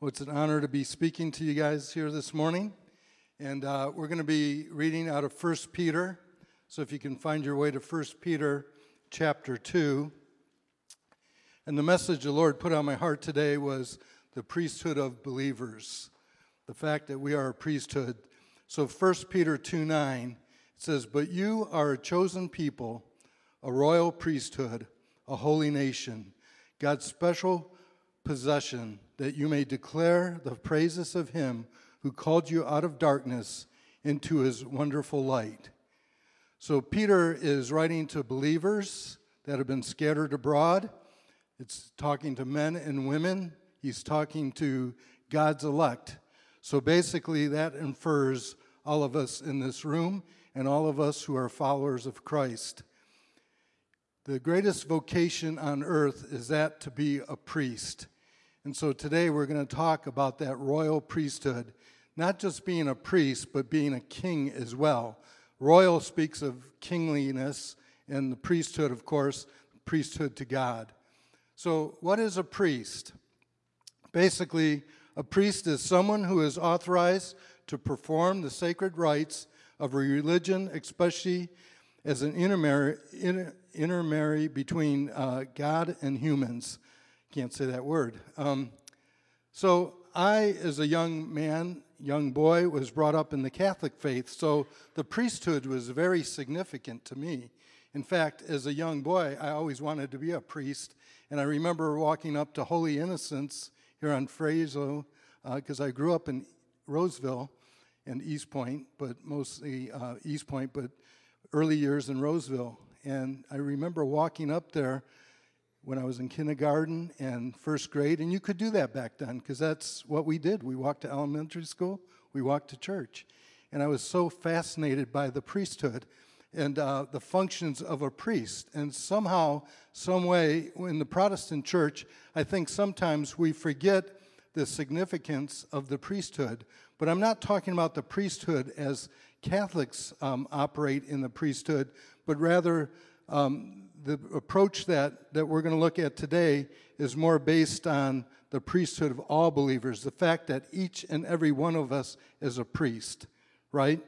Well, it's an honor to be speaking to you guys here this morning. And uh, we're going to be reading out of 1 Peter. So if you can find your way to 1 Peter chapter 2. And the message the Lord put on my heart today was the priesthood of believers, the fact that we are a priesthood. So 1 Peter 2 9 it says, But you are a chosen people, a royal priesthood, a holy nation, God's special possession that you may declare the praises of him who called you out of darkness into his wonderful light. So, Peter is writing to believers that have been scattered abroad. It's talking to men and women. He's talking to God's elect. So, basically, that infers all of us in this room and all of us who are followers of Christ. The greatest vocation on earth is that to be a priest. And so today we're going to talk about that royal priesthood, not just being a priest, but being a king as well. Royal speaks of kingliness, and the priesthood, of course, priesthood to God. So, what is a priest? Basically, a priest is someone who is authorized to perform the sacred rites of a religion, especially as an intermediary, intermediary between uh, God and humans. Can't say that word. Um, so I, as a young man, young boy, was brought up in the Catholic faith, so the priesthood was very significant to me. In fact, as a young boy, I always wanted to be a priest, and I remember walking up to Holy Innocents here on Fraser, because uh, I grew up in Roseville and Eastpointe, but mostly uh, Eastpointe, but early years in Roseville. And I remember walking up there when I was in kindergarten and first grade, and you could do that back then because that's what we did. We walked to elementary school, we walked to church. And I was so fascinated by the priesthood and uh, the functions of a priest. And somehow, some way, in the Protestant church, I think sometimes we forget the significance of the priesthood. But I'm not talking about the priesthood as Catholics um, operate in the priesthood, but rather um, the approach that, that we're going to look at today is more based on the priesthood of all believers, the fact that each and every one of us is a priest, right?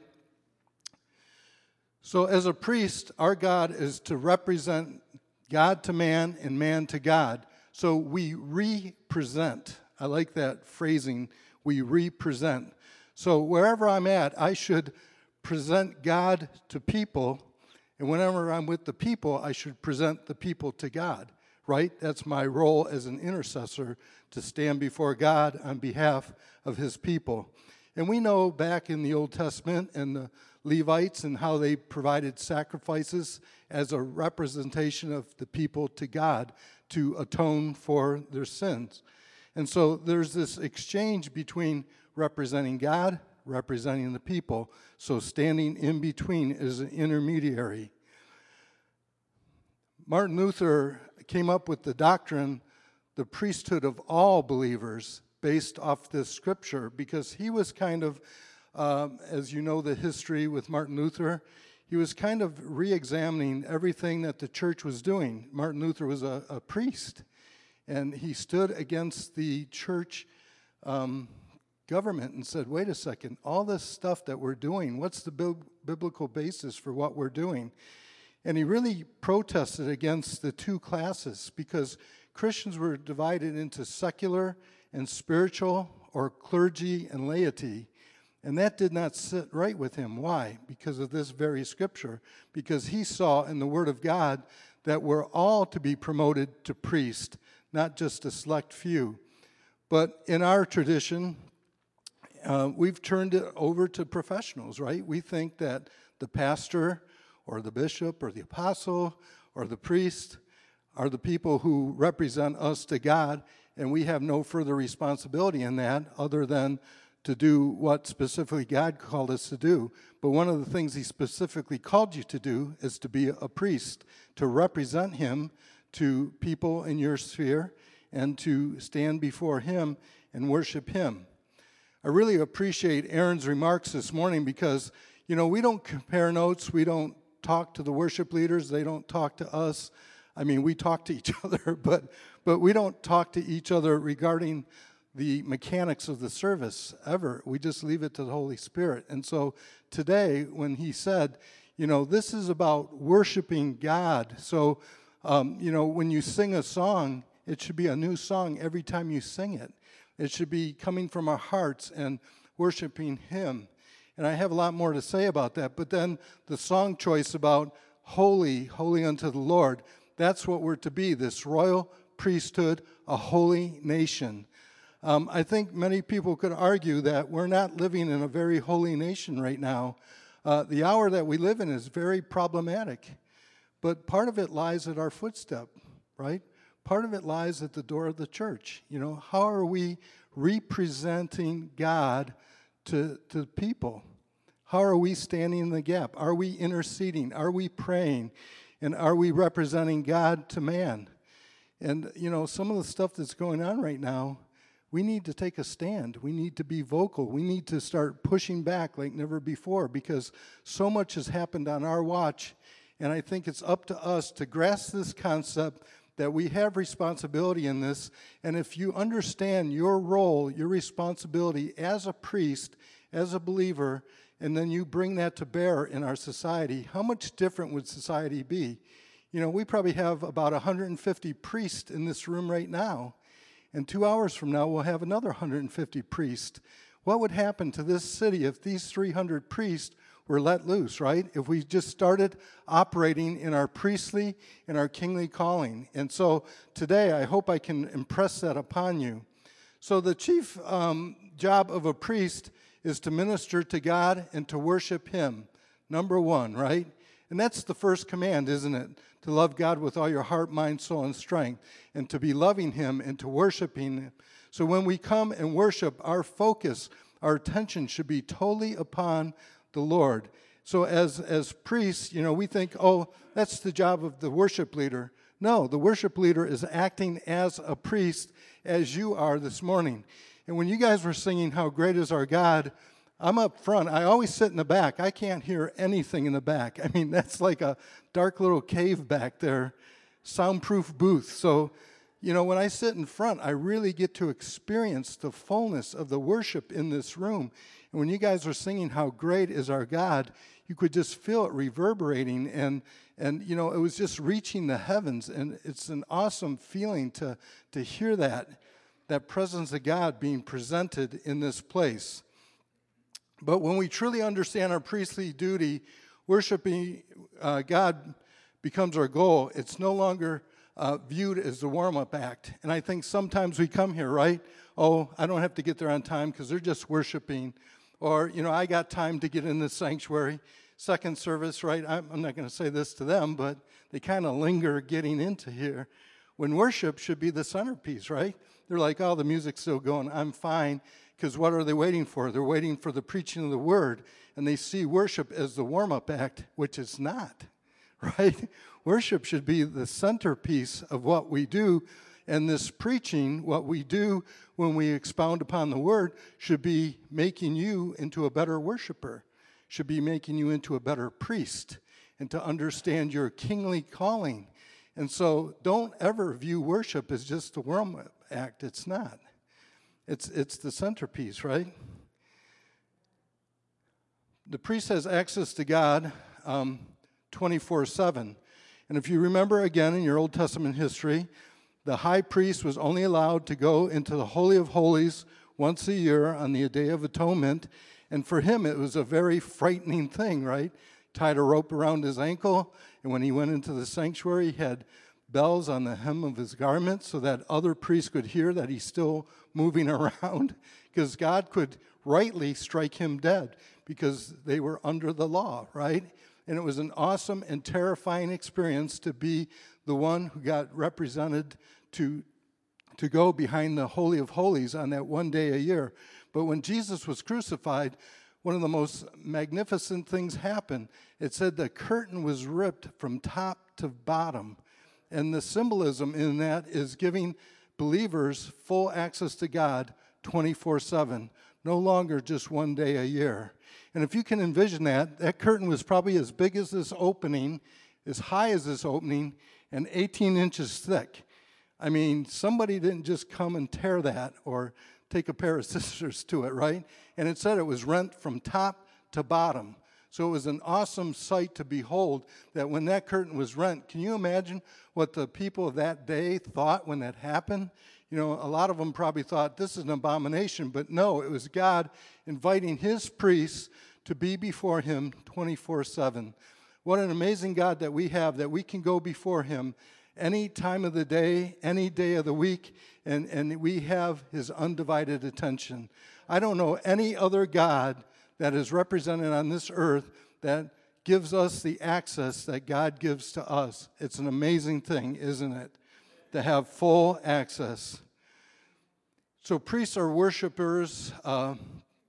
So, as a priest, our God is to represent God to man and man to God. So, we represent. I like that phrasing. We represent. So, wherever I'm at, I should present God to people and whenever I'm with the people, I should present the people to God, right? That's my role as an intercessor to stand before God on behalf of his people. And we know back in the Old Testament and the Levites and how they provided sacrifices as a representation of the people to God to atone for their sins. And so there's this exchange between representing God representing the people. So standing in between is an intermediary. Martin Luther came up with the doctrine, the priesthood of all believers, based off this scripture, because he was kind of, um, as you know, the history with Martin Luther, he was kind of re examining everything that the church was doing. Martin Luther was a, a priest, and he stood against the church. Um, government and said, wait a second, all this stuff that we're doing, what's the bi- biblical basis for what we're doing? And he really protested against the two classes because Christians were divided into secular and spiritual, or clergy and laity. And that did not sit right with him. Why? Because of this very scripture. Because he saw in the Word of God that we're all to be promoted to priest, not just a select few. But in our tradition, uh, we've turned it over to professionals, right? We think that the pastor or the bishop or the apostle or the priest are the people who represent us to God, and we have no further responsibility in that other than to do what specifically God called us to do. But one of the things He specifically called you to do is to be a priest, to represent Him to people in your sphere, and to stand before Him and worship Him. I really appreciate Aaron's remarks this morning because, you know, we don't compare notes, we don't talk to the worship leaders, they don't talk to us. I mean, we talk to each other, but, but we don't talk to each other regarding the mechanics of the service ever. We just leave it to the Holy Spirit. And so today, when he said, you know, this is about worshiping God. So, um, you know, when you sing a song, it should be a new song every time you sing it. It should be coming from our hearts and worshiping Him. And I have a lot more to say about that. But then the song choice about holy, holy unto the Lord, that's what we're to be this royal priesthood, a holy nation. Um, I think many people could argue that we're not living in a very holy nation right now. Uh, the hour that we live in is very problematic, but part of it lies at our footstep, right? Part of it lies at the door of the church. You know, how are we representing God to, to people? How are we standing in the gap? Are we interceding? Are we praying? And are we representing God to man? And, you know, some of the stuff that's going on right now, we need to take a stand. We need to be vocal. We need to start pushing back like never before because so much has happened on our watch. And I think it's up to us to grasp this concept that we have responsibility in this. And if you understand your role, your responsibility as a priest, as a believer, and then you bring that to bear in our society, how much different would society be? You know, we probably have about 150 priests in this room right now. And two hours from now, we'll have another 150 priests. What would happen to this city if these 300 priests were let loose, right? If we just started operating in our priestly and our kingly calling. And so today, I hope I can impress that upon you. So, the chief um, job of a priest is to minister to God and to worship Him. Number one, right? And that's the first command, isn't it? To love God with all your heart, mind, soul, and strength, and to be loving Him and to worshiping Him. So when we come and worship, our focus, our attention should be totally upon the Lord. So as, as priests, you know, we think, oh, that's the job of the worship leader. No, the worship leader is acting as a priest as you are this morning. And when you guys were singing, How Great is Our God, I'm up front. I always sit in the back. I can't hear anything in the back. I mean, that's like a dark little cave back there, soundproof booth. So, you know, when I sit in front, I really get to experience the fullness of the worship in this room. And when you guys were singing How Great is Our God, you could just feel it reverberating and and you know it was just reaching the heavens and it's an awesome feeling to to hear that that presence of God being presented in this place. But when we truly understand our priestly duty, worshiping uh, God becomes our goal. It's no longer uh, viewed as the warm up act. And I think sometimes we come here, right? Oh, I don't have to get there on time because they're just worshiping. Or, you know, I got time to get in the sanctuary. Second service, right? I'm, not going to say this to them, but they kind of linger getting into here. When worship should be the centerpiece, right? They're like, oh, the music's still going. I'm fine. Because what are they waiting for? They're waiting for the preaching of the word, and they see worship as the warm up act, which it's not, right? Worship should be the centerpiece of what we do, and this preaching, what we do when we expound upon the word, should be making you into a better worshiper, should be making you into a better priest, and to understand your kingly calling. And so don't ever view worship as just a warm up act, it's not. It's, it's the centerpiece, right? The priest has access to God um, 24 um, 7. And if you remember again in your Old Testament history, the high priest was only allowed to go into the Holy of Holies once a year on the Day of Atonement. And for him, it was a very frightening thing, right? Tied a rope around his ankle, and when he went into the sanctuary, he had bells on the hem of his garment so that other priests could hear that he's still moving around, because God could rightly strike him dead because they were under the law, right? And it was an awesome and terrifying experience to be the one who got represented to, to go behind the Holy of Holies on that one day a year. But when Jesus was crucified, one of the most magnificent things happened. It said the curtain was ripped from top to bottom. And the symbolism in that is giving believers full access to God 24 7, no longer just one day a year. And if you can envision that, that curtain was probably as big as this opening, as high as this opening, and 18 inches thick. I mean, somebody didn't just come and tear that or take a pair of scissors to it, right? And it said it was rent from top to bottom. So it was an awesome sight to behold that when that curtain was rent, can you imagine what the people of that day thought when that happened? You know, a lot of them probably thought this is an abomination, but no, it was God inviting his priests to be before him 24 7. What an amazing God that we have, that we can go before him any time of the day, any day of the week, and, and we have his undivided attention. I don't know any other God that is represented on this earth that gives us the access that God gives to us. It's an amazing thing, isn't it? To have full access. So, priests are worshipers uh,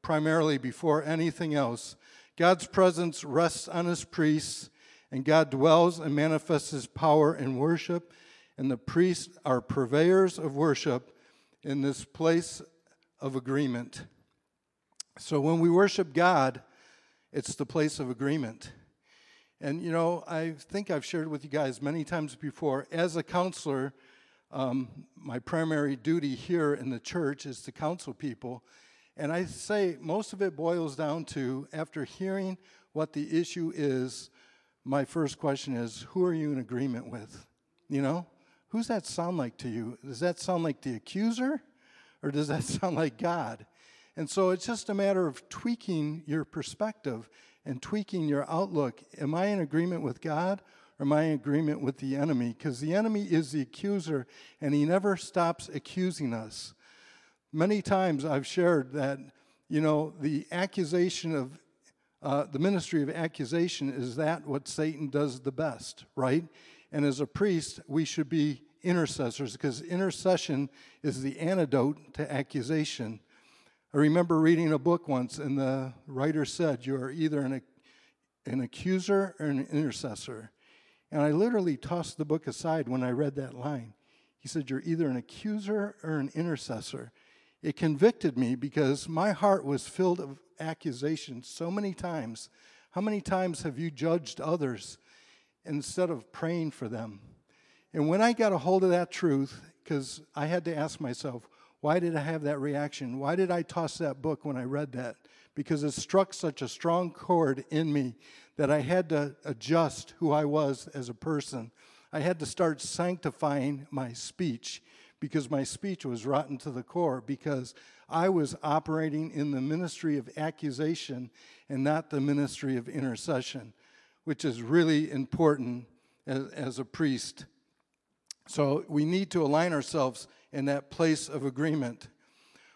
primarily before anything else. God's presence rests on his priests, and God dwells and manifests his power in worship. And the priests are purveyors of worship in this place of agreement. So when we worship God, it's the place of agreement. And you know, I think I've shared with you guys many times before, as a counselor, um, my primary duty here in the church is to counsel people. And I say most of it boils down to after hearing what the issue is, my first question is who are you in agreement with? You know, who's that sound like to you? Does that sound like the accuser or does that sound like God? And so it's just a matter of tweaking your perspective and tweaking your outlook. Am I in agreement with God or am I in agreement with the enemy? Because the enemy is the accuser and he never stops accusing us. Many times I've shared that, you know, the accusation of uh, the ministry of accusation is that what Satan does the best, right? And as a priest, we should be intercessors because intercession is the antidote to accusation. I remember reading a book once, and the writer said, You are either an, an accuser or an intercessor. And I literally tossed the book aside when I read that line. He said, You're either an accuser or an intercessor. It convicted me because my heart was filled of accusation so many times. How many times have you judged others instead of praying for them? And when I got a hold of that truth, because I had to ask myself, why did I have that reaction? Why did I toss that book when I read that? Because it struck such a strong chord in me that I had to adjust who I was as a person. I had to start sanctifying my speech because my speech was rotten to the core because I was operating in the ministry of accusation and not the ministry of intercession, which is really important as, as a priest. So we need to align ourselves in that place of agreement.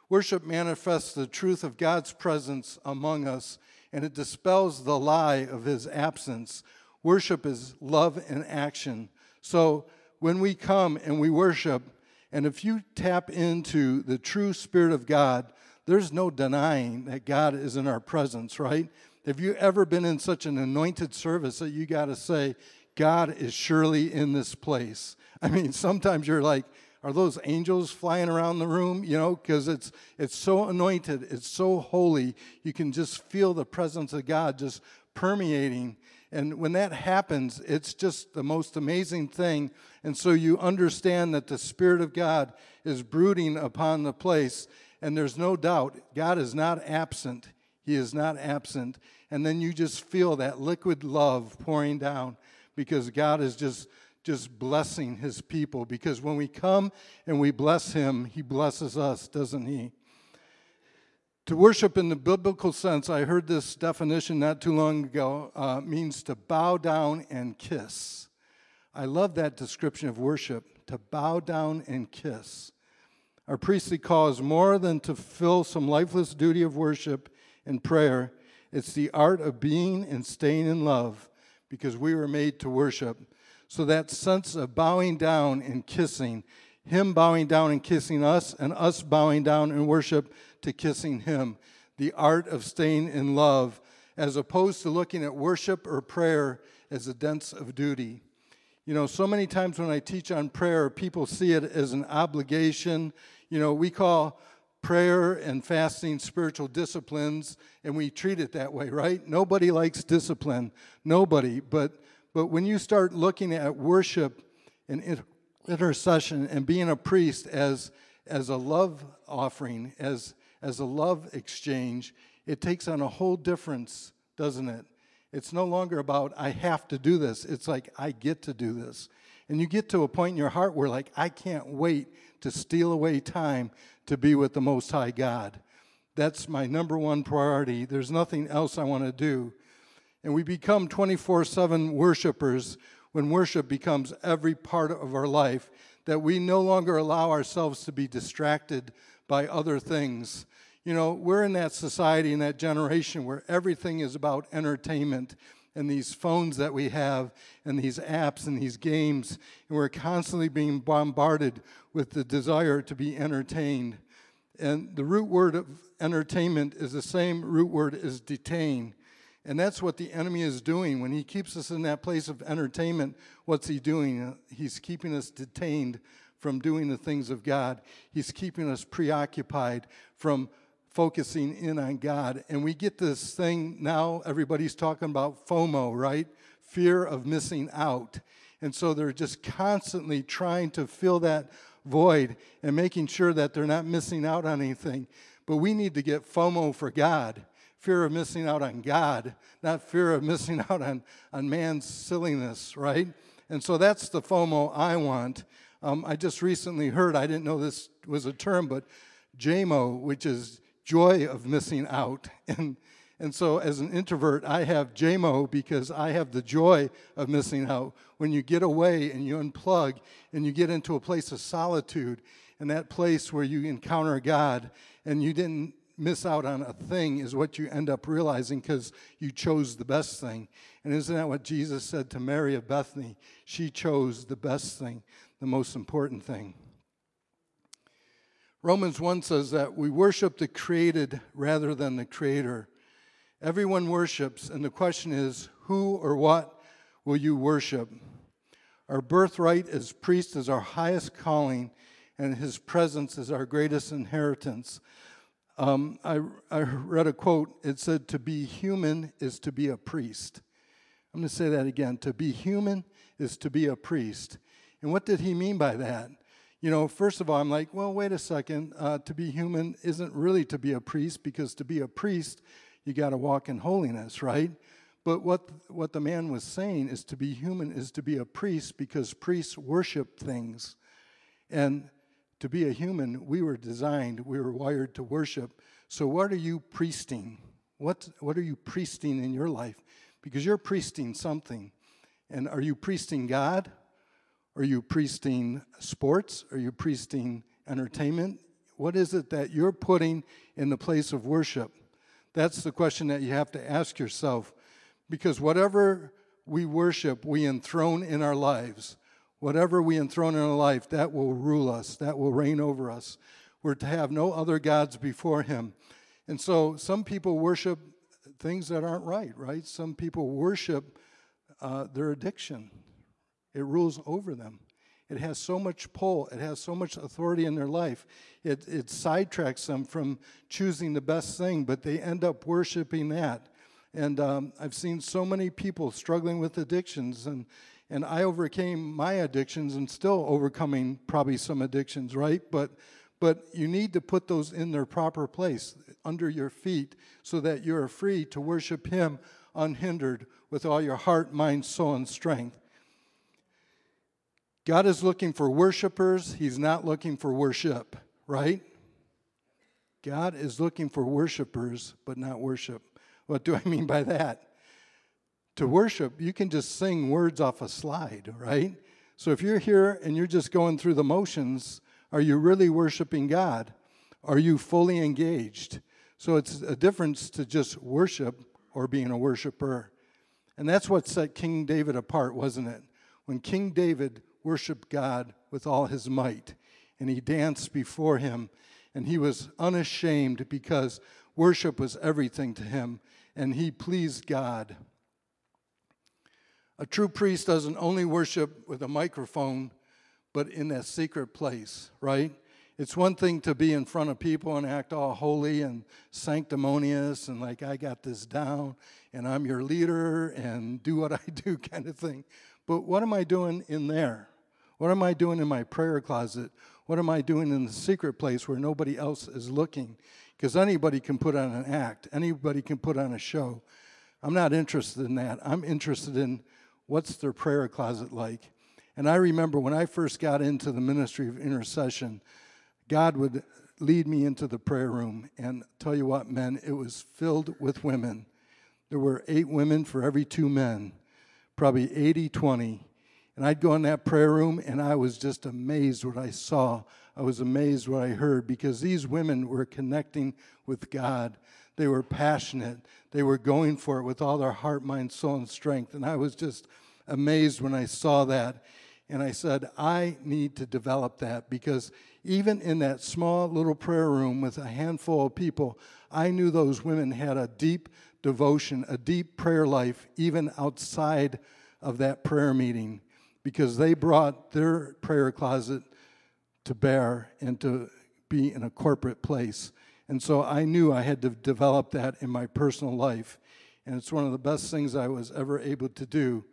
Worship manifests the truth of God's presence among us, and it dispels the lie of his absence. Worship is love in action. So when we come and we worship, and if you tap into the true Spirit of God, there's no denying that God is in our presence, right? Have you ever been in such an anointed service that you got to say, God is surely in this place? I mean, sometimes you're like, are those angels flying around the room you know because it's it's so anointed it's so holy you can just feel the presence of god just permeating and when that happens it's just the most amazing thing and so you understand that the spirit of god is brooding upon the place and there's no doubt god is not absent he is not absent and then you just feel that liquid love pouring down because god is just just blessing his people because when we come and we bless him, he blesses us, doesn't he? To worship in the biblical sense, I heard this definition not too long ago, uh, means to bow down and kiss. I love that description of worship, to bow down and kiss. Our priestly call is more than to fill some lifeless duty of worship and prayer. It's the art of being and staying in love because we were made to worship. So that sense of bowing down and kissing, Him bowing down and kissing us, and us bowing down in worship to kissing Him, the art of staying in love, as opposed to looking at worship or prayer as a dance of duty. You know, so many times when I teach on prayer, people see it as an obligation. You know, we call prayer and fasting spiritual disciplines, and we treat it that way, right? Nobody likes discipline. Nobody. But but when you start looking at worship and intercession and being a priest as, as a love offering, as, as a love exchange, it takes on a whole difference, doesn't it? It's no longer about, I have to do this. It's like, I get to do this. And you get to a point in your heart where, like, I can't wait to steal away time to be with the Most High God. That's my number one priority. There's nothing else I want to do. And we become 24 7 worshipers when worship becomes every part of our life, that we no longer allow ourselves to be distracted by other things. You know, we're in that society, in that generation where everything is about entertainment and these phones that we have and these apps and these games, and we're constantly being bombarded with the desire to be entertained. And the root word of entertainment is the same root word as detain. And that's what the enemy is doing. When he keeps us in that place of entertainment, what's he doing? He's keeping us detained from doing the things of God. He's keeping us preoccupied from focusing in on God. And we get this thing now, everybody's talking about FOMO, right? Fear of missing out. And so they're just constantly trying to fill that void and making sure that they're not missing out on anything. But we need to get FOMO for God fear of missing out on God, not fear of missing out on, on man's silliness, right? And so that's the FOMO I want. Um, I just recently heard, I didn't know this was a term, but JMO, which is joy of missing out. And, and so as an introvert, I have JMO because I have the joy of missing out. When you get away and you unplug and you get into a place of solitude and that place where you encounter God and you didn't miss out on a thing is what you end up realizing because you chose the best thing. And isn't that what Jesus said to Mary of Bethany? She chose the best thing, the most important thing. Romans 1 says that we worship the created rather than the creator. Everyone worships, and the question is who or what will you worship? Our birthright as priest is our highest calling, and his presence is our greatest inheritance. Um, I, I read a quote. It said, To be human is to be a priest. I'm going to say that again. To be human is to be a priest. And what did he mean by that? You know, first of all, I'm like, well, wait a second. Uh, to be human isn't really to be a priest because to be a priest, you got to walk in holiness, right? But what what the man was saying is to be human is to be a priest because priests worship things, and to be a human, we were designed, we were wired to worship. So what are you priesting? What what are you priesting in your life? Because you're priesting something, and are you priesting God? Are you priesting sports? Are you priesting entertainment? What is it that you're putting in the place of worship? That's the question that you have to ask yourself. Because whatever we worship, we enthrone in our lives. Whatever we enthrone in our life, that will rule us, that will reign over us. We're to have no other gods before Him. And so some people worship things that aren't right, right? Some people worship uh, their addiction. It rules over them. It has so much pull, it has so much authority in their life. It, it sidetracks them from choosing the best thing, but they end up worshiping that. And um, I've seen so many people struggling with addictions, and, and I overcame my addictions and still overcoming probably some addictions, right? But, but you need to put those in their proper place under your feet so that you're free to worship Him unhindered with all your heart, mind, soul, and strength. God is looking for worshipers, He's not looking for worship, right? God is looking for worshipers, but not worship. What do I mean by that? To worship, you can just sing words off a slide, right? So if you're here and you're just going through the motions, are you really worshiping God? Are you fully engaged? So it's a difference to just worship or being a worshiper. And that's what set King David apart, wasn't it? When King David worshiped God with all his might, and he danced before him, and he was unashamed because worship was everything to him, and he pleased God. A true priest doesn't only worship with a microphone, but in that secret place, right? It's one thing to be in front of people and act all holy and sanctimonious and like, I got this down and I'm your leader and do what I do kind of thing. But what am I doing in there? What am I doing in my prayer closet? What am I doing in the secret place where nobody else is looking? Because anybody can put on an act, anybody can put on a show. I'm not interested in that. I'm interested in what's their prayer closet like. And I remember when I first got into the ministry of intercession, God would lead me into the prayer room and tell you what, men, it was filled with women. There were eight women for every two men, probably 80 20. And I'd go in that prayer room and I was just amazed what I saw. I was amazed what I heard because these women were connecting with God. They were passionate. They were going for it with all their heart, mind, soul, and strength. And I was just amazed when I saw that. And I said, I need to develop that because even in that small little prayer room with a handful of people, I knew those women had a deep devotion, a deep prayer life, even outside of that prayer meeting, because they brought their prayer closet to bear and to be in a corporate place. And so I knew I had to develop that in my personal life. And it's one of the best things I was ever able to do.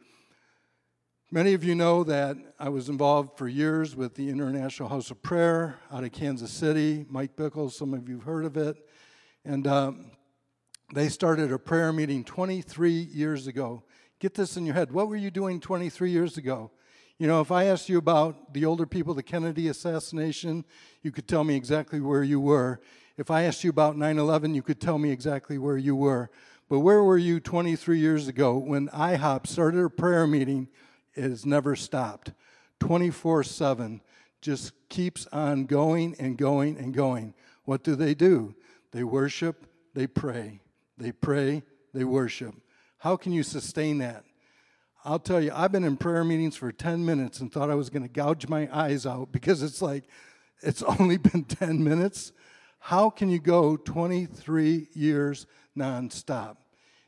Many of you know that I was involved for years with the International House of Prayer out of Kansas City. Mike Bickle, some of you have heard of it. And um, they started a prayer meeting 23 years ago. Get this in your head. What were you doing 23 years ago? You know, if I asked you about the older people, the Kennedy assassination, you could tell me exactly where you were. If I asked you about 9 11, you could tell me exactly where you were. But where were you 23 years ago when IHOP started a prayer meeting? It has never stopped. 24 7 just keeps on going and going and going. What do they do? They worship, they pray. They pray, they worship. How can you sustain that? I'll tell you, I've been in prayer meetings for 10 minutes and thought I was going to gouge my eyes out because it's like, it's only been 10 minutes. How can you go 23 years nonstop?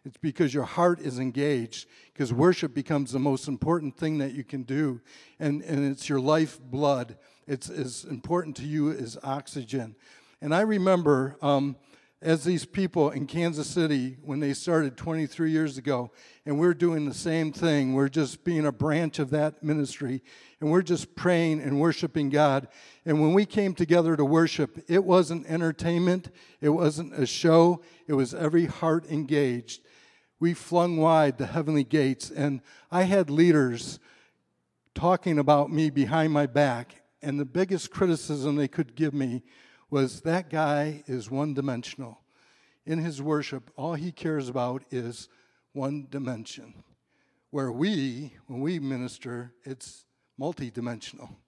It's because your heart is engaged, because worship becomes the most important thing that you can do. And, and it's your life blood. It's as important to you as oxygen. And I remember um, as these people in Kansas City when they started 23 years ago, and we're doing the same thing. We're just being a branch of that ministry, and we're just praying and worshiping God. And when we came together to worship, it wasn't entertainment, it wasn't a show, it was every heart engaged. We flung wide the heavenly gates, and I had leaders talking about me behind my back, and the biggest criticism they could give me was that guy is one dimensional. In his worship, all he cares about is one dimension. Where we, when we minister, it's multidimensional.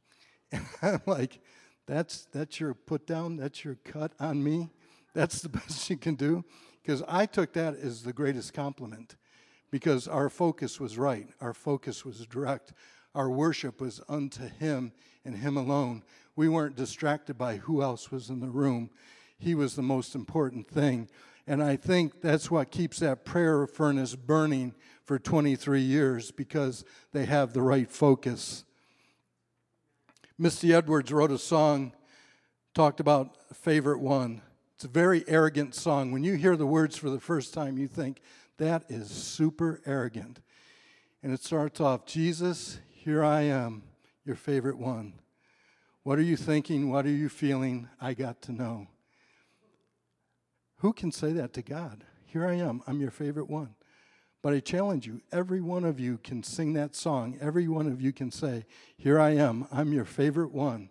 And I'm like, that's, that's your put down, that's your cut on me. That's the best you can do. Because I took that as the greatest compliment because our focus was right, our focus was direct, our worship was unto Him and Him alone. We weren't distracted by who else was in the room. He was the most important thing. And I think that's what keeps that prayer furnace burning for 23 years because they have the right focus. Misty Edwards wrote a song, talked about a favorite one. It's a very arrogant song. When you hear the words for the first time, you think, that is super arrogant. And it starts off Jesus, here I am, your favorite one. What are you thinking? What are you feeling? I got to know. Who can say that to God? Here I am, I'm your favorite one. But I challenge you, every one of you can sing that song. Every one of you can say, Here I am, I'm your favorite one.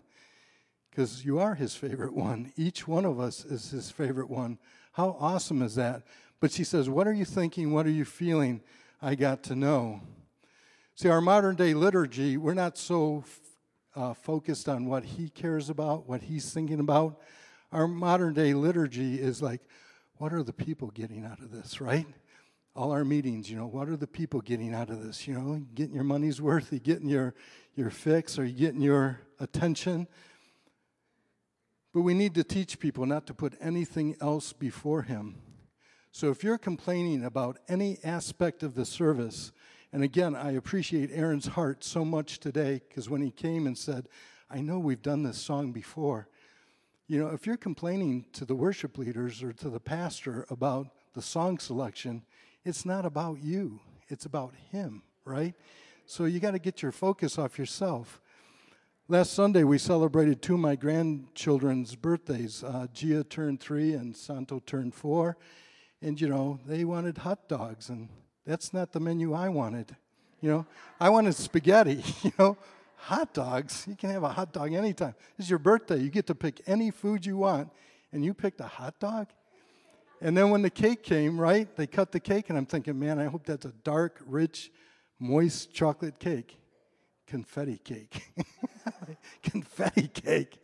Because you are his favorite one. Each one of us is his favorite one. How awesome is that? But she says, What are you thinking? What are you feeling? I got to know. See, our modern day liturgy, we're not so uh, focused on what he cares about, what he's thinking about. Our modern day liturgy is like, what are the people getting out of this, right? All our meetings, you know, what are the people getting out of this? You know, getting your money's worth, you getting your, your fix, are you getting your attention? But we need to teach people not to put anything else before him. So if you're complaining about any aspect of the service, and again, I appreciate Aaron's heart so much today because when he came and said, I know we've done this song before. You know, if you're complaining to the worship leaders or to the pastor about the song selection, it's not about you, it's about him, right? So you got to get your focus off yourself. last Sunday we celebrated two of my grandchildren's birthdays. Uh, Gia turned three and Santo turned four. And, you know, they wanted hot dogs, and that's not the menu I wanted. You know, I wanted spaghetti, you know. Hot dogs, you can have a hot dog anytime. It's your birthday. You get to pick any food you want, and you picked a hot dog? And then when the cake came, right, they cut the cake, and I'm thinking, man, I hope that's a dark, rich, moist chocolate cake. Confetti cake. Confetti cake.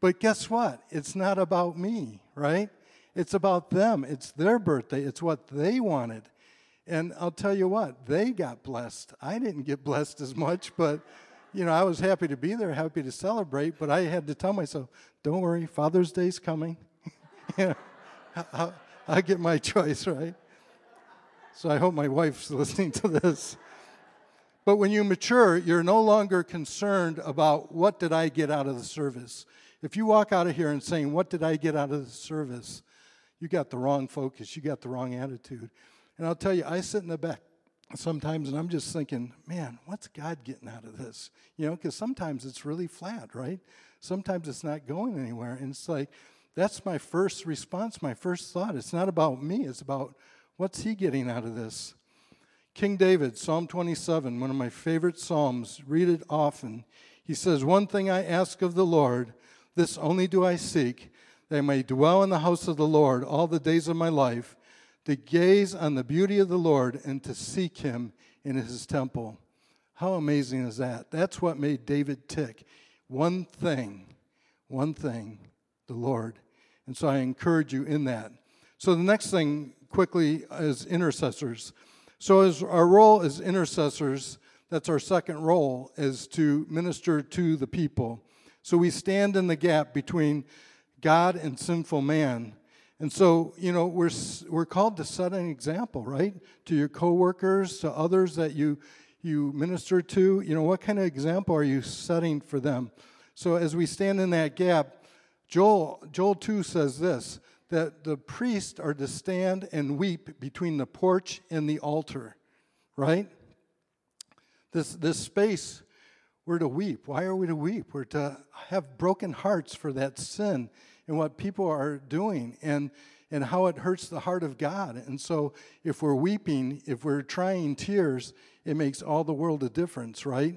But guess what? It's not about me, right? It's about them. It's their birthday. It's what they wanted. And I'll tell you what, they got blessed. I didn't get blessed as much, but you know, I was happy to be there, happy to celebrate, but I had to tell myself, don't worry, Father's Day's coming. I'll, I'll get my choice, right? So I hope my wife's listening to this. But when you mature, you're no longer concerned about what did I get out of the service. If you walk out of here and saying, What did I get out of the service? You got the wrong focus, you got the wrong attitude. And I'll tell you, I sit in the back sometimes and I'm just thinking, man, what's God getting out of this? You know, because sometimes it's really flat, right? Sometimes it's not going anywhere. And it's like, that's my first response, my first thought. It's not about me, it's about what's he getting out of this? King David, Psalm 27, one of my favorite Psalms, read it often. He says, One thing I ask of the Lord, this only do I seek, that I may dwell in the house of the Lord all the days of my life to gaze on the beauty of the Lord and to seek him in his temple. How amazing is that? That's what made David tick. One thing, one thing, the Lord. And so I encourage you in that. So the next thing quickly is intercessors. So as our role as intercessors, that's our second role, is to minister to the people. So we stand in the gap between God and sinful man and so, you know, we're, we're called to set an example, right? To your coworkers, to others that you, you minister to. You know, what kind of example are you setting for them? So as we stand in that gap, Joel, Joel 2 says this, that the priests are to stand and weep between the porch and the altar, right? This, this space, we're to weep. Why are we to weep? We're to have broken hearts for that sin and what people are doing and, and how it hurts the heart of God. And so if we're weeping, if we're trying tears, it makes all the world a difference, right?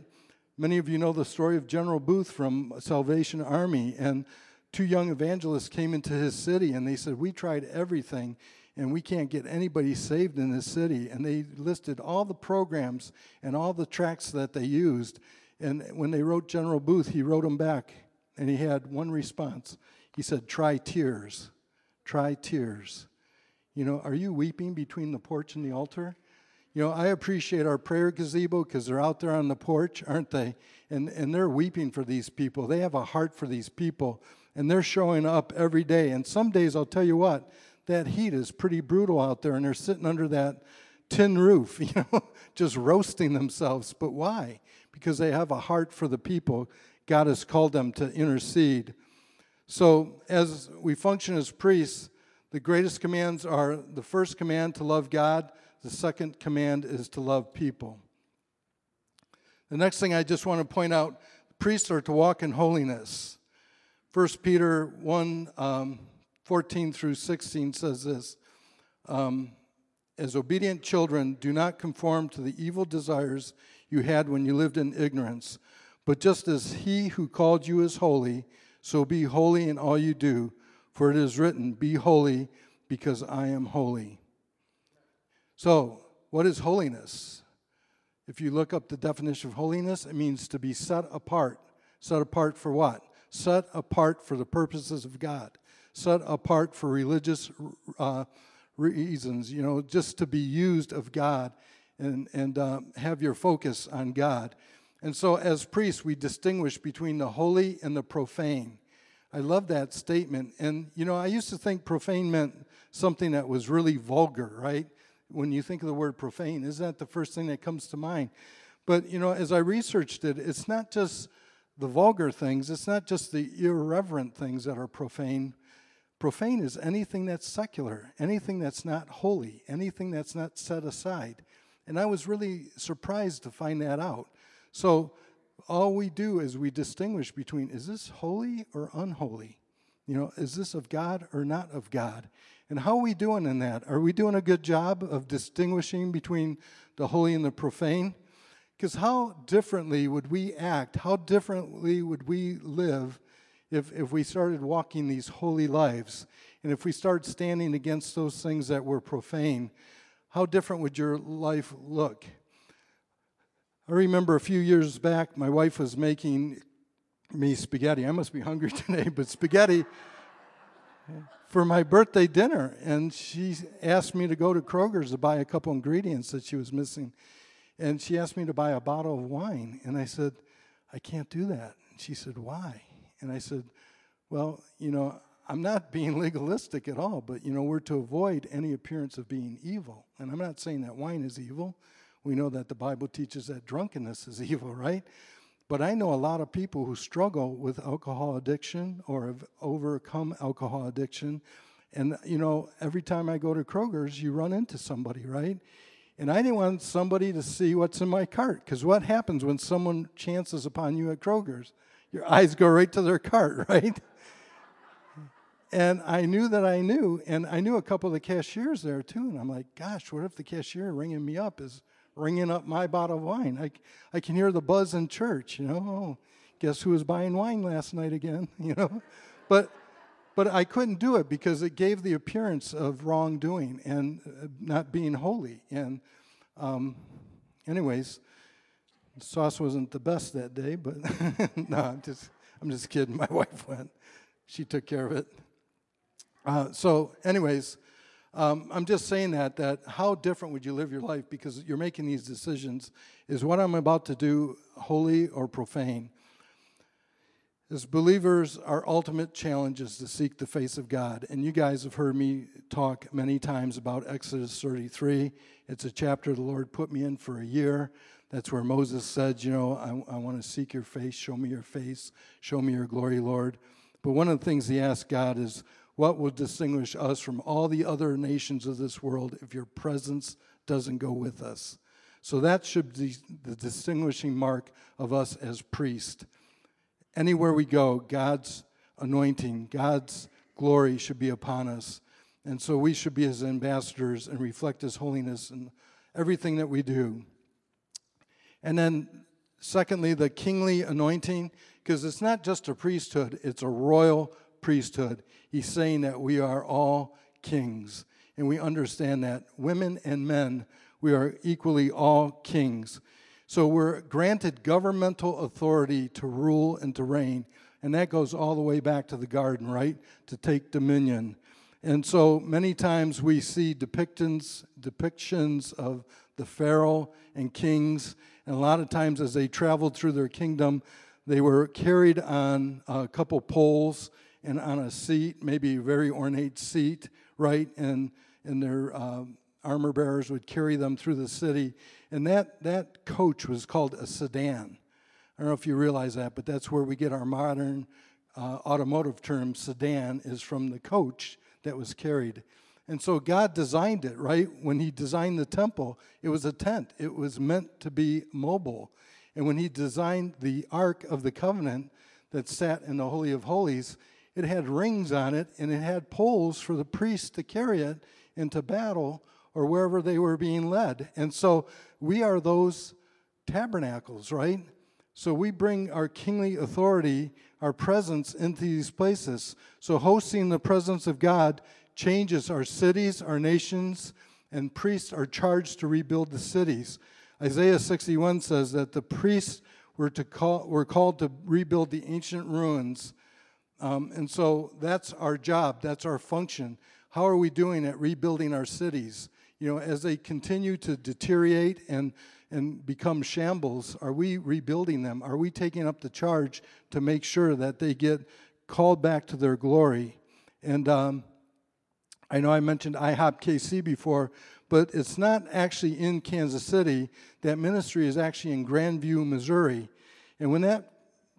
Many of you know the story of General Booth from Salvation Army, and two young evangelists came into his city and they said, We tried everything and we can't get anybody saved in this city. And they listed all the programs and all the tracts that they used. And when they wrote General Booth, he wrote them back and he had one response. He said, Try tears. Try tears. You know, are you weeping between the porch and the altar? You know, I appreciate our prayer gazebo because they're out there on the porch, aren't they? And, and they're weeping for these people. They have a heart for these people, and they're showing up every day. And some days, I'll tell you what, that heat is pretty brutal out there, and they're sitting under that tin roof, you know, just roasting themselves. But why? Because they have a heart for the people. God has called them to intercede. So, as we function as priests, the greatest commands are the first command to love God, the second command is to love people. The next thing I just want to point out priests are to walk in holiness. 1 Peter 1 um, 14 through 16 says this um, As obedient children, do not conform to the evil desires you had when you lived in ignorance, but just as he who called you is holy, so be holy in all you do, for it is written, Be holy because I am holy. So, what is holiness? If you look up the definition of holiness, it means to be set apart. Set apart for what? Set apart for the purposes of God. Set apart for religious uh, reasons, you know, just to be used of God and, and uh, have your focus on God. And so, as priests, we distinguish between the holy and the profane. I love that statement. And, you know, I used to think profane meant something that was really vulgar, right? When you think of the word profane, isn't that the first thing that comes to mind? But, you know, as I researched it, it's not just the vulgar things, it's not just the irreverent things that are profane. Profane is anything that's secular, anything that's not holy, anything that's not set aside. And I was really surprised to find that out. So all we do is we distinguish between is this holy or unholy? You know, is this of God or not of God? And how are we doing in that? Are we doing a good job of distinguishing between the holy and the profane? Because how differently would we act? How differently would we live if, if we started walking these holy lives? And if we start standing against those things that were profane, how different would your life look? I remember a few years back, my wife was making me spaghetti. I must be hungry today, but spaghetti for my birthday dinner. And she asked me to go to Kroger's to buy a couple ingredients that she was missing. And she asked me to buy a bottle of wine. And I said, I can't do that. And she said, Why? And I said, Well, you know, I'm not being legalistic at all, but, you know, we're to avoid any appearance of being evil. And I'm not saying that wine is evil. We know that the Bible teaches that drunkenness is evil, right? But I know a lot of people who struggle with alcohol addiction or have overcome alcohol addiction. And, you know, every time I go to Kroger's, you run into somebody, right? And I didn't want somebody to see what's in my cart. Because what happens when someone chances upon you at Kroger's? Your eyes go right to their cart, right? and I knew that I knew, and I knew a couple of the cashiers there too. And I'm like, gosh, what if the cashier ringing me up is ringing up my bottle of wine. I, I can hear the buzz in church, you know. Oh, guess who was buying wine last night again, you know? But, but I couldn't do it because it gave the appearance of wrongdoing and uh, not being holy. And, um, anyways, sauce wasn't the best that day, but no, I'm just, I'm just kidding. My wife went, she took care of it. Uh, so, anyways, um, I'm just saying that, that how different would you live your life because you're making these decisions. Is what I'm about to do holy or profane? As believers, our ultimate challenge is to seek the face of God. And you guys have heard me talk many times about Exodus 33. It's a chapter the Lord put me in for a year. That's where Moses said, You know, I, I want to seek your face, show me your face, show me your glory, Lord. But one of the things he asked God is, what will distinguish us from all the other nations of this world if your presence doesn't go with us? So that should be the distinguishing mark of us as priests. Anywhere we go, God's anointing, God's glory should be upon us. And so we should be his ambassadors and reflect his holiness in everything that we do. And then, secondly, the kingly anointing, because it's not just a priesthood, it's a royal priesthood. He's saying that we are all kings. And we understand that women and men, we are equally all kings. So we're granted governmental authority to rule and to reign. And that goes all the way back to the garden, right? To take dominion. And so many times we see depictions, depictions of the Pharaoh and kings. And a lot of times as they traveled through their kingdom, they were carried on a couple poles and on a seat, maybe a very ornate seat, right? And, and their um, armor bearers would carry them through the city. And that, that coach was called a sedan. I don't know if you realize that, but that's where we get our modern uh, automotive term sedan is from the coach that was carried. And so God designed it, right? When He designed the temple, it was a tent, it was meant to be mobile. And when He designed the Ark of the Covenant that sat in the Holy of Holies, it had rings on it and it had poles for the priests to carry it into battle or wherever they were being led. And so we are those tabernacles, right? So we bring our kingly authority, our presence into these places. So hosting the presence of God changes our cities, our nations, and priests are charged to rebuild the cities. Isaiah 61 says that the priests were, to call, were called to rebuild the ancient ruins um, and so that's our job, that's our function. How are we doing at rebuilding our cities? You know, as they continue to deteriorate and, and become shambles, are we rebuilding them? Are we taking up the charge to make sure that they get called back to their glory? And um, I know I mentioned IHOP KC before, but it's not actually in Kansas City. That ministry is actually in Grandview, Missouri. And when that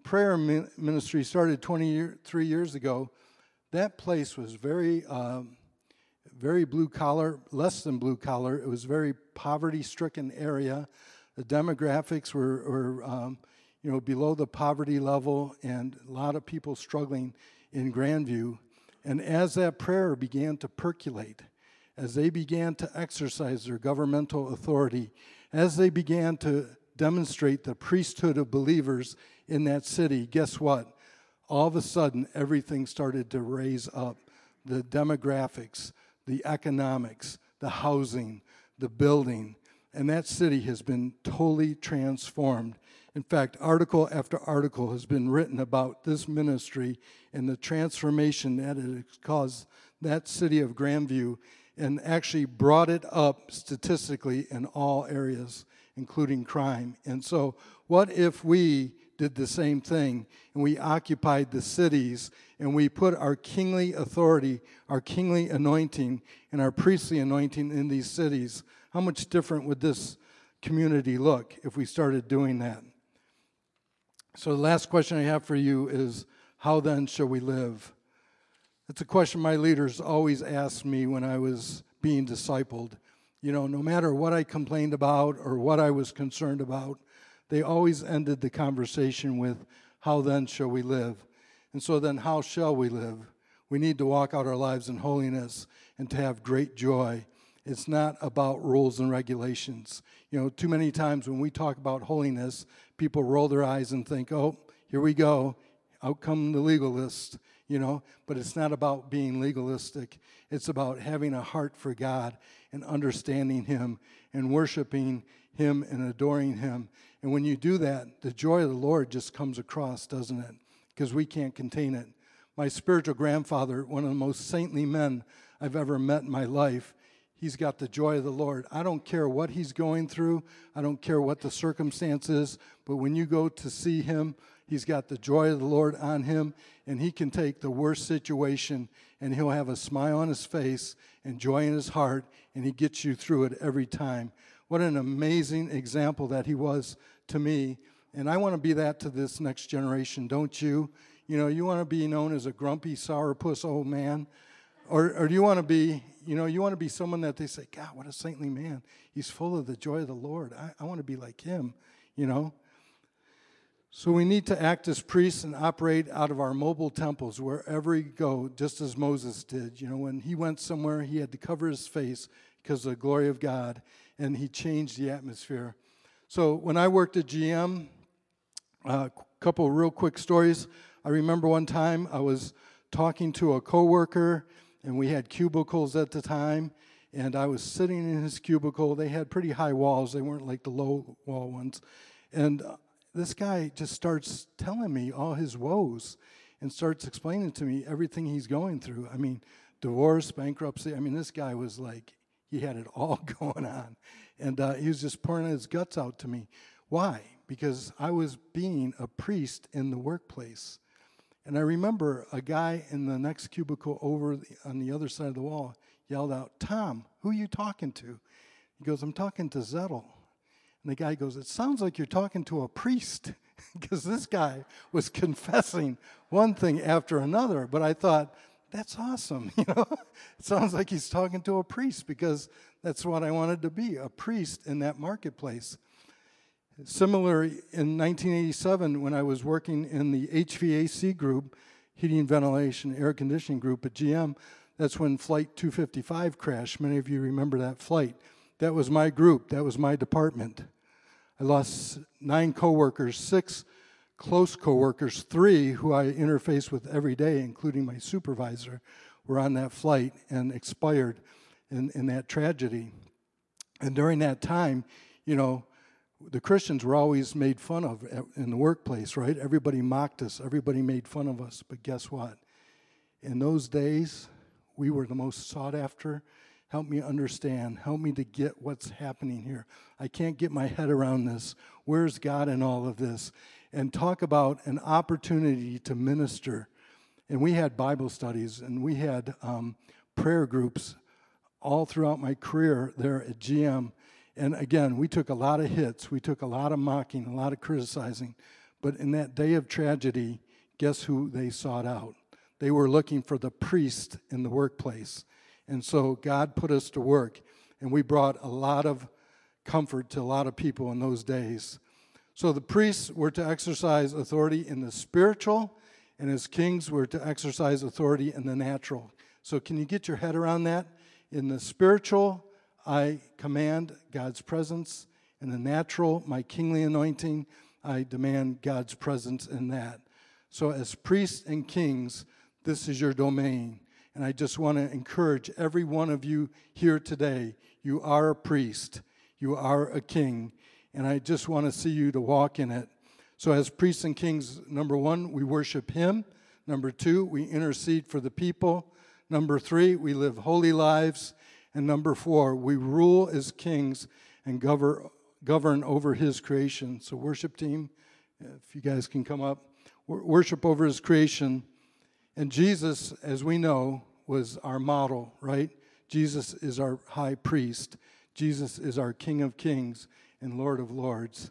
prayer ministry started 23 years ago, that place was very, um, very blue collar, less than blue collar. It was very poverty stricken area. The demographics were, were um, you know, below the poverty level and a lot of people struggling in Grandview. And as that prayer began to percolate, as they began to exercise their governmental authority, as they began to demonstrate the priesthood of believers in that city, guess what? All of a sudden, everything started to raise up the demographics, the economics, the housing, the building, and that city has been totally transformed. In fact, article after article has been written about this ministry and the transformation that it has caused that city of Grandview and actually brought it up statistically in all areas, including crime. And so, what if we did the same thing and we occupied the cities and we put our kingly authority, our kingly anointing, and our priestly anointing in these cities? How much different would this community look if we started doing that? So, the last question I have for you is how then shall we live? It's a question my leaders always asked me when I was being discipled. You know, no matter what I complained about or what I was concerned about, they always ended the conversation with, How then shall we live? And so then, how shall we live? We need to walk out our lives in holiness and to have great joy. It's not about rules and regulations. You know, too many times when we talk about holiness, people roll their eyes and think, oh, here we go, out come the legalist, you know. But it's not about being legalistic, it's about having a heart for God and understanding Him and worshiping Him and adoring Him. And when you do that, the joy of the Lord just comes across, doesn't it? Because we can't contain it. My spiritual grandfather, one of the most saintly men I've ever met in my life, He's got the joy of the Lord. I don't care what he's going through, I don't care what the circumstances, but when you go to see him, he's got the joy of the Lord on him, and he can take the worst situation and he'll have a smile on his face and joy in his heart, and he gets you through it every time. What an amazing example that he was to me. And I want to be that to this next generation, don't you? You know, you want to be known as a grumpy, sourpuss old man. Or, or do you want to be, you know, you want to be someone that they say, God, what a saintly man. He's full of the joy of the Lord. I, I want to be like him, you know. So we need to act as priests and operate out of our mobile temples wherever we go, just as Moses did. You know, when he went somewhere, he had to cover his face because of the glory of God, and he changed the atmosphere. So when I worked at GM, a uh, couple real quick stories. I remember one time I was talking to a coworker and we had cubicles at the time. And I was sitting in his cubicle. They had pretty high walls, they weren't like the low wall ones. And uh, this guy just starts telling me all his woes and starts explaining to me everything he's going through. I mean, divorce, bankruptcy. I mean, this guy was like, he had it all going on. And uh, he was just pouring his guts out to me. Why? Because I was being a priest in the workplace. And I remember a guy in the next cubicle over the, on the other side of the wall yelled out, Tom, who are you talking to? He goes, I'm talking to Zettel. And the guy goes, It sounds like you're talking to a priest, because this guy was confessing one thing after another. But I thought, that's awesome. You know, it sounds like he's talking to a priest because that's what I wanted to be a priest in that marketplace. Similar, in 1987, when I was working in the HVAC group, heating, ventilation, air conditioning group at GM, that's when Flight 255 crashed. Many of you remember that flight. That was my group, that was my department. I lost nine coworkers, six close coworkers, three who I interface with every day, including my supervisor, were on that flight and expired in, in that tragedy. And during that time, you know, the Christians were always made fun of in the workplace, right? Everybody mocked us, everybody made fun of us. But guess what? In those days, we were the most sought after. Help me understand. Help me to get what's happening here. I can't get my head around this. Where's God in all of this? And talk about an opportunity to minister. And we had Bible studies and we had um, prayer groups all throughout my career there at GM and again, we took a lot of hits, we took a lot of mocking, a lot of criticizing. But in that day of tragedy, guess who they sought out? They were looking for the priest in the workplace. And so God put us to work, and we brought a lot of comfort to a lot of people in those days. So the priests were to exercise authority in the spiritual, and as kings were to exercise authority in the natural. So can you get your head around that? In the spiritual, I command God's presence. In the natural, my kingly anointing, I demand God's presence in that. So, as priests and kings, this is your domain. And I just want to encourage every one of you here today you are a priest, you are a king, and I just want to see you to walk in it. So, as priests and kings, number one, we worship Him. Number two, we intercede for the people. Number three, we live holy lives. And number four, we rule as kings and govern, govern over His creation. So, worship team, if you guys can come up, worship over His creation. And Jesus, as we know, was our model, right? Jesus is our high priest. Jesus is our King of kings and Lord of lords.